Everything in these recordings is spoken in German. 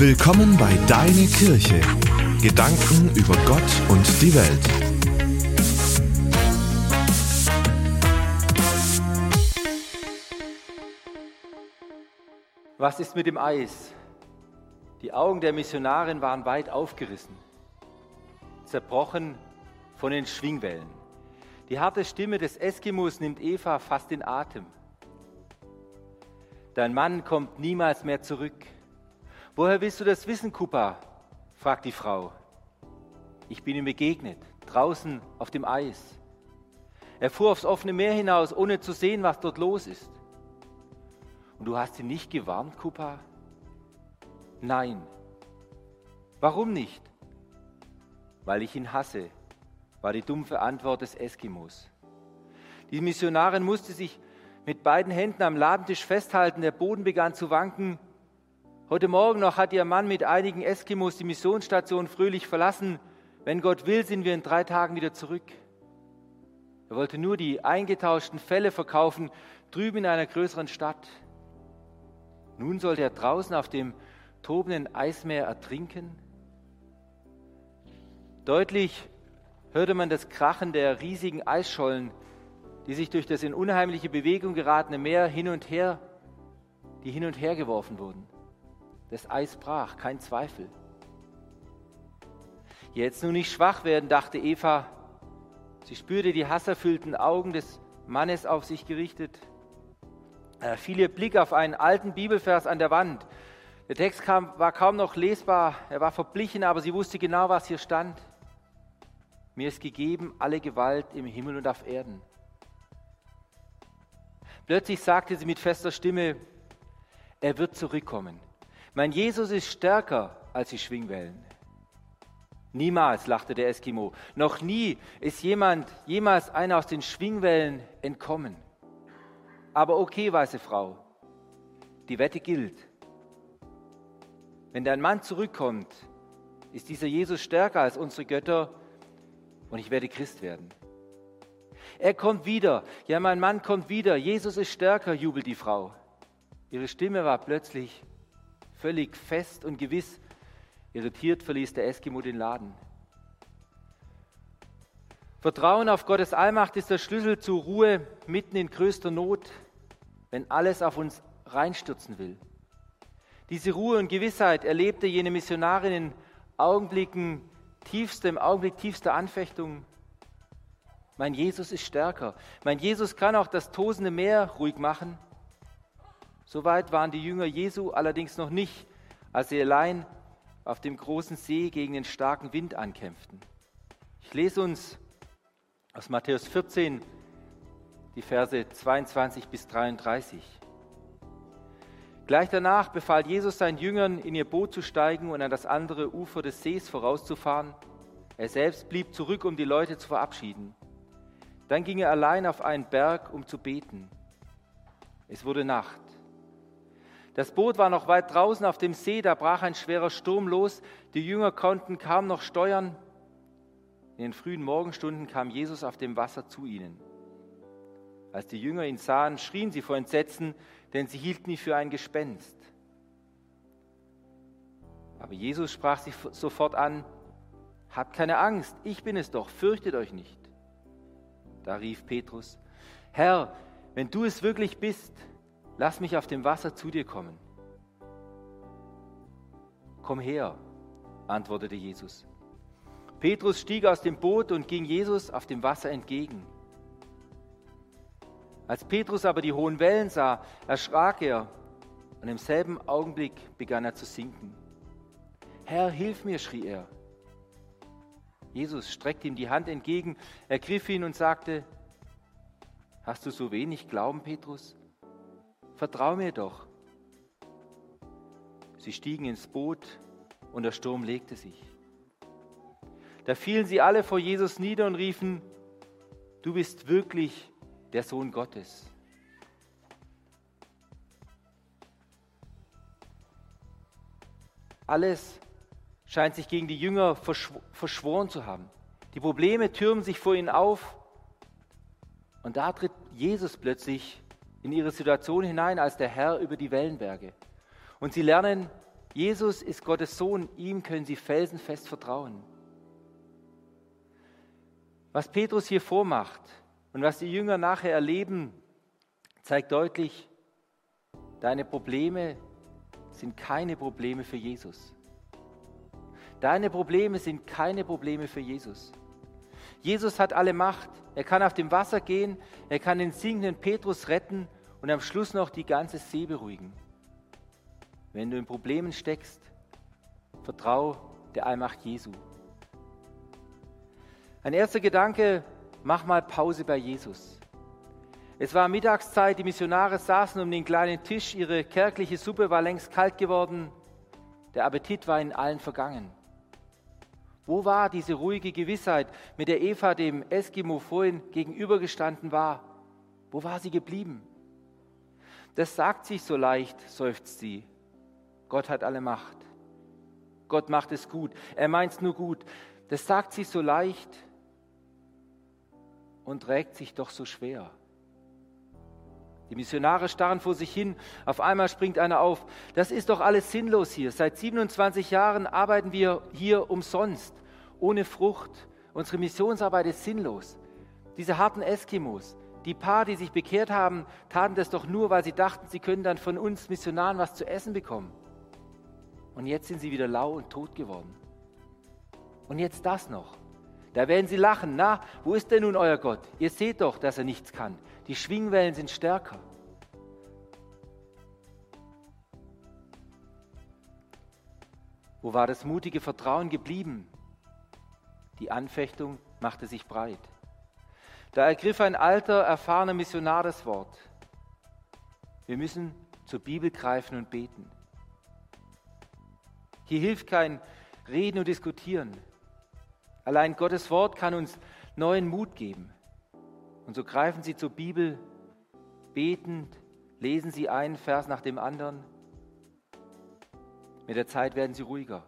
Willkommen bei Deine Kirche. Gedanken über Gott und die Welt. Was ist mit dem Eis? Die Augen der Missionarin waren weit aufgerissen, zerbrochen von den Schwingwellen. Die harte Stimme des Eskimos nimmt Eva fast den Atem. Dein Mann kommt niemals mehr zurück. Woher willst du das wissen, Kupa? fragt die Frau. Ich bin ihm begegnet, draußen auf dem Eis. Er fuhr aufs offene Meer hinaus, ohne zu sehen, was dort los ist. Und du hast ihn nicht gewarnt, Kupa? Nein. Warum nicht? Weil ich ihn hasse, war die dumpfe Antwort des Eskimos. Die Missionarin musste sich mit beiden Händen am Ladentisch festhalten, der Boden begann zu wanken. Heute Morgen noch hat ihr Mann mit einigen Eskimos die Missionsstation fröhlich verlassen. Wenn Gott will, sind wir in drei Tagen wieder zurück. Er wollte nur die eingetauschten Fälle verkaufen, drüben in einer größeren Stadt. Nun sollte er draußen auf dem tobenden Eismeer ertrinken? Deutlich hörte man das Krachen der riesigen Eisschollen, die sich durch das in unheimliche Bewegung geratene Meer hin und her, die hin und her geworfen wurden. Das Eis brach, kein Zweifel. Jetzt nur nicht schwach werden, dachte Eva. Sie spürte die hasserfüllten Augen des Mannes auf sich gerichtet. Er fiel ihr Blick auf einen alten Bibelvers an der Wand. Der Text kam, war kaum noch lesbar, er war verblichen, aber sie wusste genau, was hier stand. Mir ist gegeben alle Gewalt im Himmel und auf Erden. Plötzlich sagte sie mit fester Stimme, er wird zurückkommen. Mein Jesus ist stärker als die Schwingwellen. Niemals, lachte der Eskimo, noch nie ist jemand, jemals einer aus den Schwingwellen entkommen. Aber okay, weiße Frau, die Wette gilt. Wenn dein Mann zurückkommt, ist dieser Jesus stärker als unsere Götter und ich werde Christ werden. Er kommt wieder. Ja, mein Mann kommt wieder. Jesus ist stärker, jubelt die Frau. Ihre Stimme war plötzlich völlig fest und gewiss. Irritiert verließ der Eskimo den Laden. Vertrauen auf Gottes Allmacht ist der Schlüssel zur Ruhe mitten in größter Not, wenn alles auf uns reinstürzen will. Diese Ruhe und Gewissheit erlebte jene Missionarin in Augenblicken tiefster, im Augenblick tiefster Anfechtung mein Jesus ist stärker. Mein Jesus kann auch das tosende Meer ruhig machen. Soweit waren die Jünger Jesu allerdings noch nicht, als sie allein auf dem großen See gegen den starken Wind ankämpften. Ich lese uns aus Matthäus 14 die Verse 22 bis 33. Gleich danach befahl Jesus seinen Jüngern, in ihr Boot zu steigen und an das andere Ufer des Sees vorauszufahren. Er selbst blieb zurück, um die Leute zu verabschieden. Dann ging er allein auf einen Berg, um zu beten. Es wurde Nacht. Das Boot war noch weit draußen auf dem See, da brach ein schwerer Sturm los. Die Jünger konnten kaum noch steuern. In den frühen Morgenstunden kam Jesus auf dem Wasser zu ihnen. Als die Jünger ihn sahen, schrien sie vor Entsetzen, denn sie hielten ihn für ein Gespenst. Aber Jesus sprach sie sofort an, Habt keine Angst, ich bin es doch, fürchtet euch nicht. Da rief Petrus, Herr, wenn du es wirklich bist, lass mich auf dem Wasser zu dir kommen. Komm her, antwortete Jesus. Petrus stieg aus dem Boot und ging Jesus auf dem Wasser entgegen. Als Petrus aber die hohen Wellen sah, erschrak er und im selben Augenblick begann er zu sinken. Herr, hilf mir, schrie er. Jesus streckte ihm die Hand entgegen, ergriff ihn und sagte, Hast du so wenig Glauben, Petrus? Vertrau mir doch. Sie stiegen ins Boot und der Sturm legte sich. Da fielen sie alle vor Jesus nieder und riefen, du bist wirklich der Sohn Gottes. Alles scheint sich gegen die Jünger verschworen zu haben. Die Probleme türmen sich vor ihnen auf. Und da tritt Jesus plötzlich in ihre Situation hinein als der Herr über die Wellenberge. Und sie lernen Jesus ist Gottes Sohn, ihm können sie felsenfest vertrauen. Was Petrus hier vormacht und was die Jünger nachher erleben, zeigt deutlich, deine Probleme sind keine Probleme für Jesus. Deine Probleme sind keine Probleme für Jesus. Jesus hat alle Macht. Er kann auf dem Wasser gehen, er kann den singenden Petrus retten und am Schluss noch die ganze See beruhigen. Wenn du in Problemen steckst, vertrau der Allmacht Jesu. Ein erster Gedanke, mach mal Pause bei Jesus. Es war Mittagszeit, die Missionare saßen um den kleinen Tisch, ihre kärgliche Suppe war längst kalt geworden, der Appetit war in allen vergangen. Wo war diese ruhige Gewissheit, mit der Eva dem Eskimo vorhin gegenübergestanden war? Wo war sie geblieben? Das sagt sich so leicht, seufzt sie. Gott hat alle Macht. Gott macht es gut. Er meint es nur gut. Das sagt sich so leicht und trägt sich doch so schwer. Die Missionare starren vor sich hin. Auf einmal springt einer auf. Das ist doch alles sinnlos hier. Seit 27 Jahren arbeiten wir hier umsonst, ohne Frucht. Unsere Missionsarbeit ist sinnlos. Diese harten Eskimos, die paar, die sich bekehrt haben, taten das doch nur, weil sie dachten, sie können dann von uns Missionaren was zu essen bekommen. Und jetzt sind sie wieder lau und tot geworden. Und jetzt das noch. Da werden sie lachen. Na, wo ist denn nun euer Gott? Ihr seht doch, dass er nichts kann. Die Schwingwellen sind stärker. Wo war das mutige Vertrauen geblieben? Die Anfechtung machte sich breit. Da ergriff ein alter, erfahrener Missionar das Wort. Wir müssen zur Bibel greifen und beten. Hier hilft kein Reden und Diskutieren. Allein Gottes Wort kann uns neuen Mut geben. Und so greifen Sie zur Bibel, betend, lesen Sie einen Vers nach dem anderen. Mit der Zeit werden Sie ruhiger.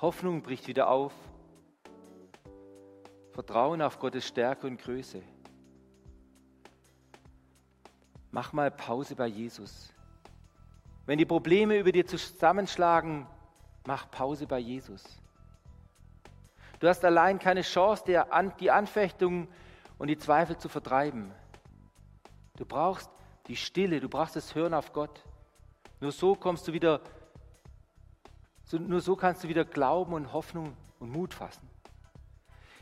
Hoffnung bricht wieder auf. Vertrauen auf Gottes Stärke und Größe. Mach mal Pause bei Jesus. Wenn die Probleme über dir zusammenschlagen, mach Pause bei Jesus. Du hast allein keine Chance, die Anfechtung und die Zweifel zu vertreiben. Du brauchst die Stille, du brauchst das Hören auf Gott. Nur so kommst du wieder, nur so kannst du wieder Glauben und Hoffnung und Mut fassen.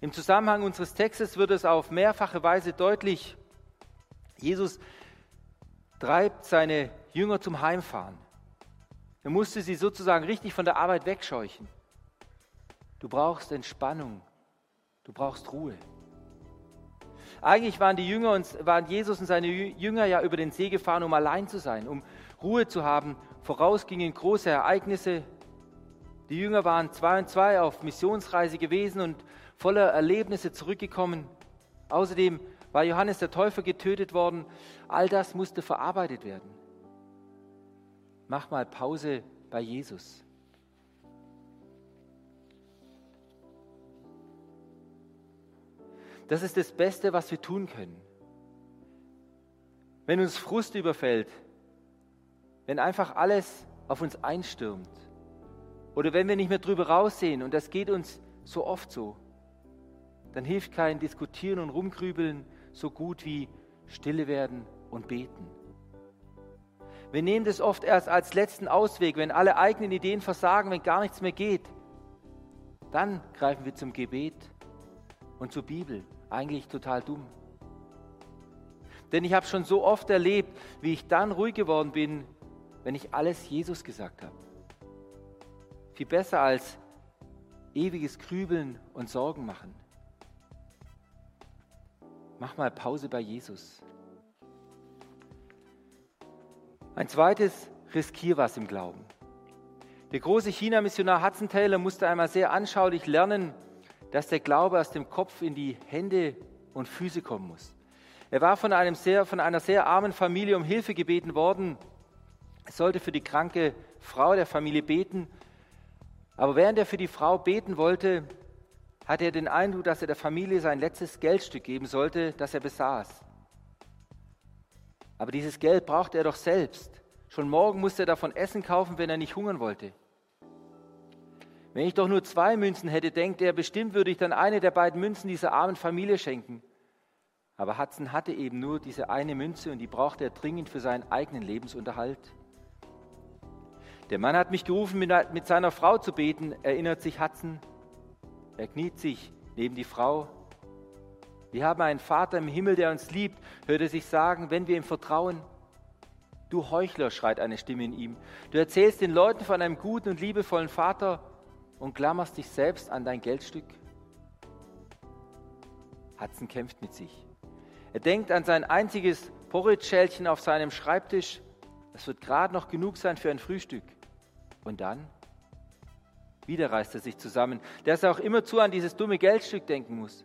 Im Zusammenhang unseres Textes wird es auf mehrfache Weise deutlich, Jesus treibt seine Jünger zum Heimfahren. Er musste sie sozusagen richtig von der Arbeit wegscheuchen. Du brauchst Entspannung, du brauchst Ruhe. Eigentlich waren die Jünger und waren Jesus und seine Jünger ja über den See gefahren, um allein zu sein, um Ruhe zu haben. Voraus gingen große Ereignisse. Die Jünger waren zwei und zwei auf Missionsreise gewesen und voller Erlebnisse zurückgekommen. Außerdem war Johannes der Täufer getötet worden. All das musste verarbeitet werden. Mach mal Pause bei Jesus. Das ist das Beste, was wir tun können. Wenn uns Frust überfällt, wenn einfach alles auf uns einstürmt oder wenn wir nicht mehr drüber raussehen und das geht uns so oft so, dann hilft kein Diskutieren und Rumgrübeln so gut wie Stille werden und beten. Wir nehmen das oft erst als letzten Ausweg, wenn alle eigenen Ideen versagen, wenn gar nichts mehr geht. Dann greifen wir zum Gebet und zur Bibel eigentlich total dumm. Denn ich habe schon so oft erlebt, wie ich dann ruhig geworden bin, wenn ich alles Jesus gesagt habe. Viel besser als ewiges Grübeln und Sorgen machen. Mach mal Pause bei Jesus. Ein zweites, riskier was im Glauben. Der große China-Missionar Hudson Taylor musste einmal sehr anschaulich lernen, dass der Glaube aus dem Kopf in die Hände und Füße kommen muss. Er war von, einem sehr, von einer sehr armen Familie um Hilfe gebeten worden. Er sollte für die kranke Frau der Familie beten. Aber während er für die Frau beten wollte, hatte er den Eindruck, dass er der Familie sein letztes Geldstück geben sollte, das er besaß. Aber dieses Geld brauchte er doch selbst. Schon morgen musste er davon Essen kaufen, wenn er nicht hungern wollte. Wenn ich doch nur zwei Münzen hätte, denkt er, bestimmt würde ich dann eine der beiden Münzen dieser armen Familie schenken. Aber Hudson hatte eben nur diese eine Münze und die brauchte er dringend für seinen eigenen Lebensunterhalt. Der Mann hat mich gerufen, mit seiner Frau zu beten, erinnert sich Hudson. Er kniet sich neben die Frau. Wir haben einen Vater im Himmel, der uns liebt, hört er sich sagen, wenn wir ihm vertrauen. Du Heuchler, schreit eine Stimme in ihm. Du erzählst den Leuten von einem guten und liebevollen Vater und klammerst dich selbst an dein Geldstück. Hudson kämpft mit sich. Er denkt an sein einziges Porridge-Schälchen auf seinem Schreibtisch. Das wird gerade noch genug sein für ein Frühstück. Und dann? Wieder reißt er sich zusammen, dass er auch immerzu an dieses dumme Geldstück denken muss.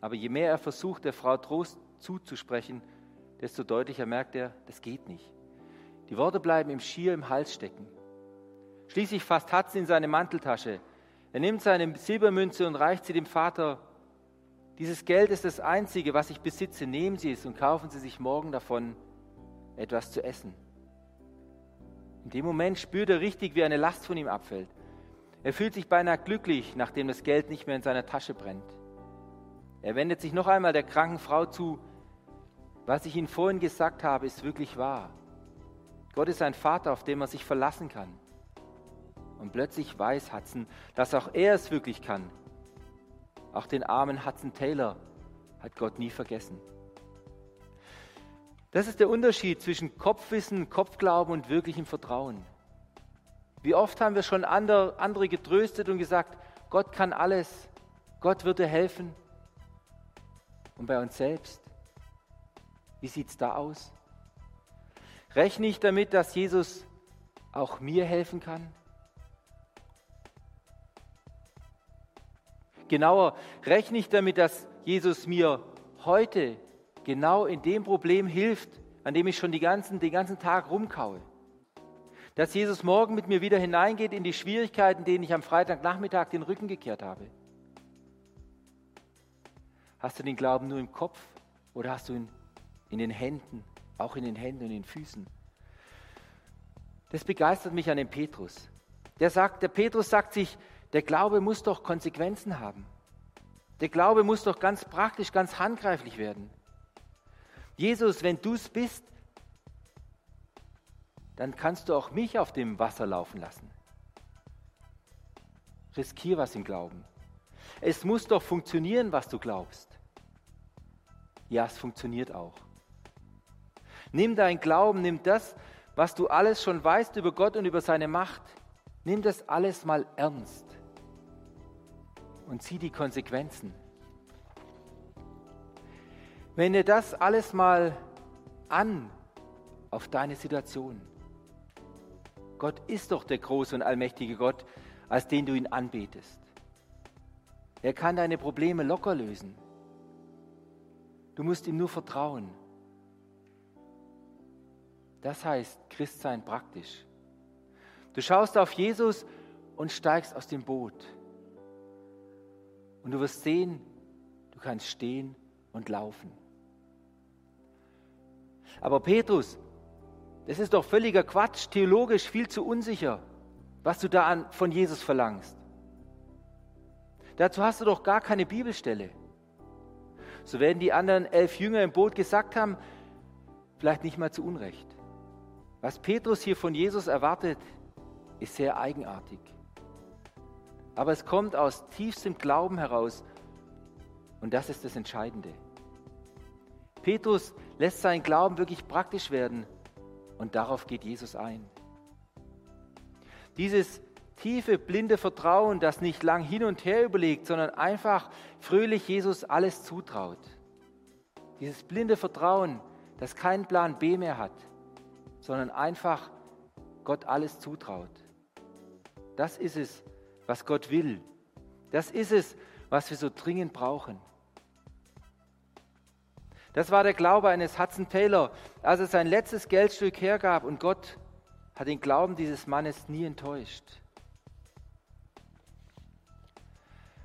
Aber je mehr er versucht, der Frau Trost zuzusprechen, desto deutlicher merkt er, das geht nicht. Die Worte bleiben ihm schier im Hals stecken. Schließlich fasst Hatz in seine Manteltasche. Er nimmt seine Silbermünze und reicht sie dem Vater. Dieses Geld ist das Einzige, was ich besitze. Nehmen Sie es und kaufen Sie sich morgen davon etwas zu essen. In dem Moment spürt er richtig, wie eine Last von ihm abfällt. Er fühlt sich beinahe glücklich, nachdem das Geld nicht mehr in seiner Tasche brennt. Er wendet sich noch einmal der kranken Frau zu. Was ich Ihnen vorhin gesagt habe, ist wirklich wahr. Gott ist ein Vater, auf den man sich verlassen kann. Und plötzlich weiß Hudson, dass auch er es wirklich kann. Auch den armen Hudson Taylor hat Gott nie vergessen. Das ist der Unterschied zwischen Kopfwissen, Kopfglauben und wirklichem Vertrauen. Wie oft haben wir schon andere, getröstet und gesagt, Gott kann alles, Gott wird dir helfen. Und bei uns selbst, wie sieht es da aus? Rechne ich damit, dass Jesus auch mir helfen kann? Genauer, rechne ich damit, dass Jesus mir heute genau in dem Problem hilft, an dem ich schon die ganzen, den ganzen Tag rumkaue? Dass Jesus morgen mit mir wieder hineingeht in die Schwierigkeiten, denen ich am Freitagnachmittag den Rücken gekehrt habe? Hast du den Glauben nur im Kopf oder hast du ihn in den Händen, auch in den Händen und in den Füßen? Das begeistert mich an dem Petrus. Der sagt, der Petrus sagt sich, der Glaube muss doch Konsequenzen haben. Der Glaube muss doch ganz praktisch, ganz handgreiflich werden. Jesus, wenn du es bist, dann kannst du auch mich auf dem Wasser laufen lassen. Riskier was im Glauben. Es muss doch funktionieren, was du glaubst. Ja, es funktioniert auch. Nimm dein Glauben, nimm das, was du alles schon weißt über Gott und über seine Macht. Nimm das alles mal ernst und zieh die Konsequenzen. Wende das alles mal an auf deine Situation. Gott ist doch der große und allmächtige Gott, als den du ihn anbetest. Er kann deine Probleme locker lösen. Du musst ihm nur vertrauen. Das heißt Christsein praktisch. Du schaust auf Jesus und steigst aus dem Boot. Und du wirst sehen, du kannst stehen und laufen. Aber Petrus, das ist doch völliger Quatsch, theologisch viel zu unsicher, was du da an, von Jesus verlangst. Dazu hast du doch gar keine Bibelstelle. So werden die anderen elf Jünger im Boot gesagt haben, vielleicht nicht mal zu Unrecht. Was Petrus hier von Jesus erwartet, ist sehr eigenartig. Aber es kommt aus tiefstem Glauben heraus und das ist das Entscheidende. Petrus lässt seinen Glauben wirklich praktisch werden und darauf geht Jesus ein. Dieses tiefe, blinde Vertrauen, das nicht lang hin und her überlegt, sondern einfach fröhlich Jesus alles zutraut. Dieses blinde Vertrauen, das keinen Plan B mehr hat, sondern einfach Gott alles zutraut. Das ist es, was Gott will. Das ist es, was wir so dringend brauchen. Das war der Glaube eines Hudson Taylor, als er sein letztes Geldstück hergab und Gott hat den Glauben dieses Mannes nie enttäuscht.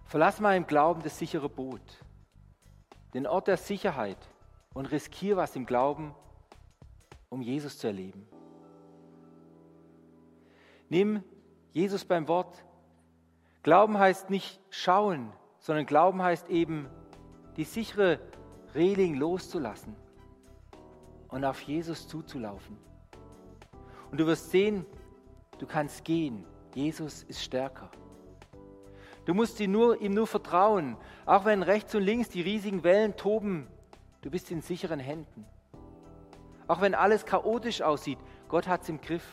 Verlass mal im Glauben das sichere Boot, den Ort der Sicherheit und riskier was im Glauben, um Jesus zu erleben. Nimm Jesus beim Wort. Glauben heißt nicht schauen, sondern Glauben heißt eben, die sichere Reling loszulassen und auf Jesus zuzulaufen. Und du wirst sehen, du kannst gehen. Jesus ist stärker. Du musst ihm nur, ihm nur vertrauen, auch wenn rechts und links die riesigen Wellen toben. Du bist in sicheren Händen. Auch wenn alles chaotisch aussieht, Gott hat es im Griff.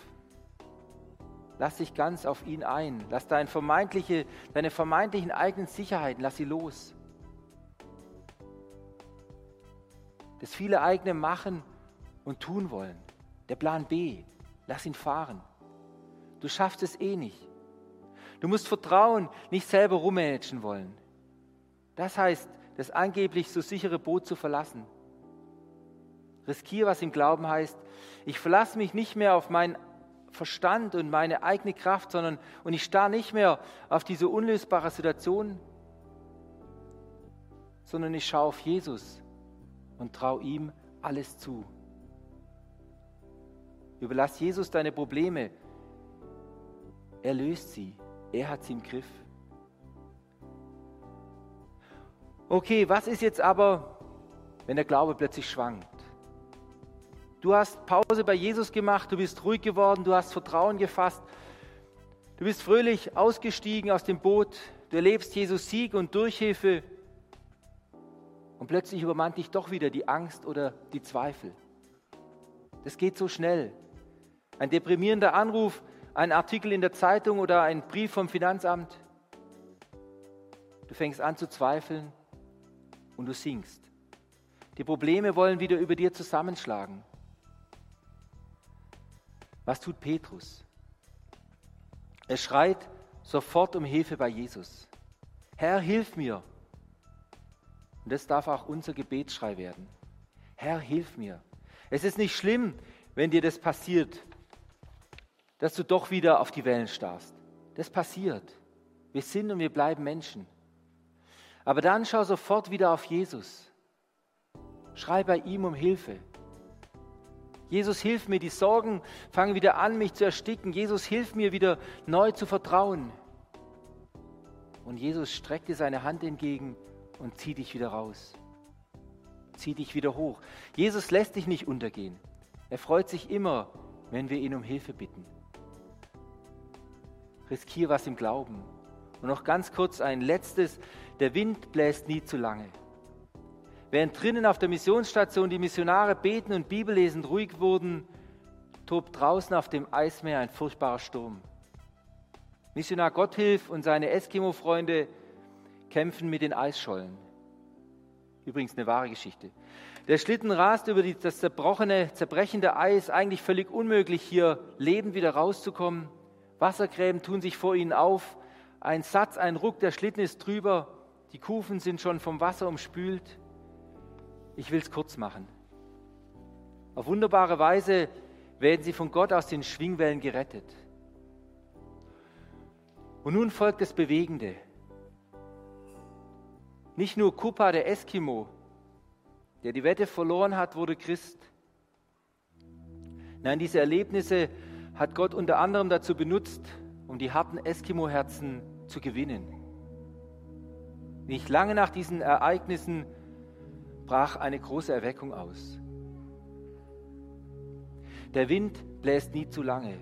Lass dich ganz auf ihn ein. Lass deine, vermeintliche, deine vermeintlichen eigenen Sicherheiten, lass sie los. Das viele eigene machen und tun wollen. Der Plan B, lass ihn fahren. Du schaffst es eh nicht. Du musst vertrauen, nicht selber rummanagen wollen. Das heißt, das angeblich so sichere Boot zu verlassen. Riskier, was im Glauben heißt, ich verlasse mich nicht mehr auf meinen Verstand und meine eigene Kraft, sondern und ich starre nicht mehr auf diese unlösbare Situation, sondern ich schaue auf Jesus und traue ihm alles zu. Überlass Jesus deine Probleme. Er löst sie. Er hat sie im Griff. Okay, was ist jetzt aber, wenn der Glaube plötzlich schwankt? Du hast Pause bei Jesus gemacht, du bist ruhig geworden, du hast Vertrauen gefasst, du bist fröhlich ausgestiegen aus dem Boot, du erlebst Jesus Sieg und Durchhilfe und plötzlich übermannt dich doch wieder die Angst oder die Zweifel. Das geht so schnell. Ein deprimierender Anruf, ein Artikel in der Zeitung oder ein Brief vom Finanzamt. Du fängst an zu zweifeln und du sinkst. Die Probleme wollen wieder über dir zusammenschlagen. Was tut Petrus? Er schreit sofort um Hilfe bei Jesus. Herr, hilf mir. Und das darf auch unser Gebetsschrei werden. Herr, hilf mir. Es ist nicht schlimm, wenn dir das passiert, dass du doch wieder auf die Wellen starrst. Das passiert. Wir sind und wir bleiben Menschen. Aber dann schau sofort wieder auf Jesus. Schrei bei ihm um Hilfe. Jesus, hilf mir, die Sorgen fangen wieder an, mich zu ersticken. Jesus, hilf mir wieder neu zu vertrauen. Und Jesus streckt dir seine Hand entgegen und zieht dich wieder raus. Zieh dich wieder hoch. Jesus lässt dich nicht untergehen. Er freut sich immer, wenn wir ihn um Hilfe bitten riskiere was im Glauben. Und noch ganz kurz ein letztes, der Wind bläst nie zu lange. Während drinnen auf der Missionsstation die Missionare beten und Bibellesend ruhig wurden, tobt draußen auf dem Eismeer ein furchtbarer Sturm. Missionar Gotthilf und seine Eskimo-Freunde kämpfen mit den Eisschollen. Übrigens eine wahre Geschichte. Der Schlitten rast über die, das zerbrochene, zerbrechende Eis, eigentlich völlig unmöglich, hier lebend wieder rauszukommen. Wassergräben tun sich vor ihnen auf. Ein Satz, ein Ruck, der Schlitten ist drüber. Die Kufen sind schon vom Wasser umspült. Ich will es kurz machen. Auf wunderbare Weise werden sie von Gott aus den Schwingwellen gerettet. Und nun folgt das Bewegende. Nicht nur Kupa, der Eskimo, der die Wette verloren hat, wurde Christ. Nein, diese Erlebnisse hat Gott unter anderem dazu benutzt, um die harten Eskimo-Herzen zu gewinnen. Nicht lange nach diesen Ereignissen brach eine große Erweckung aus. Der Wind bläst nie zu lange.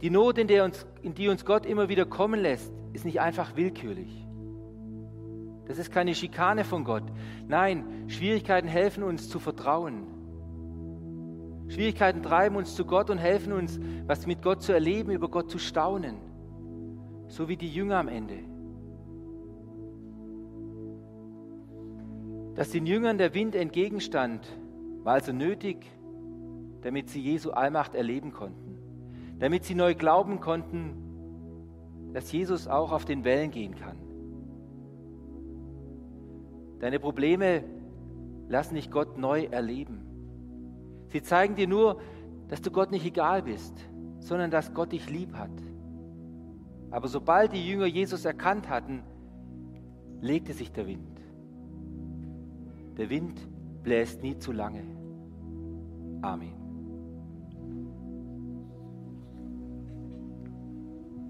Die Not, in, uns, in die uns Gott immer wieder kommen lässt, ist nicht einfach willkürlich. Das ist keine Schikane von Gott. Nein, Schwierigkeiten helfen uns zu vertrauen. Schwierigkeiten treiben uns zu Gott und helfen uns, was mit Gott zu erleben, über Gott zu staunen. So wie die Jünger am Ende. Dass den Jüngern der Wind entgegenstand, war also nötig, damit sie Jesu Allmacht erleben konnten. Damit sie neu glauben konnten, dass Jesus auch auf den Wellen gehen kann. Deine Probleme lassen dich Gott neu erleben. Sie zeigen dir nur, dass du Gott nicht egal bist, sondern dass Gott dich lieb hat. Aber sobald die Jünger Jesus erkannt hatten, legte sich der Wind. Der Wind bläst nie zu lange. Amen.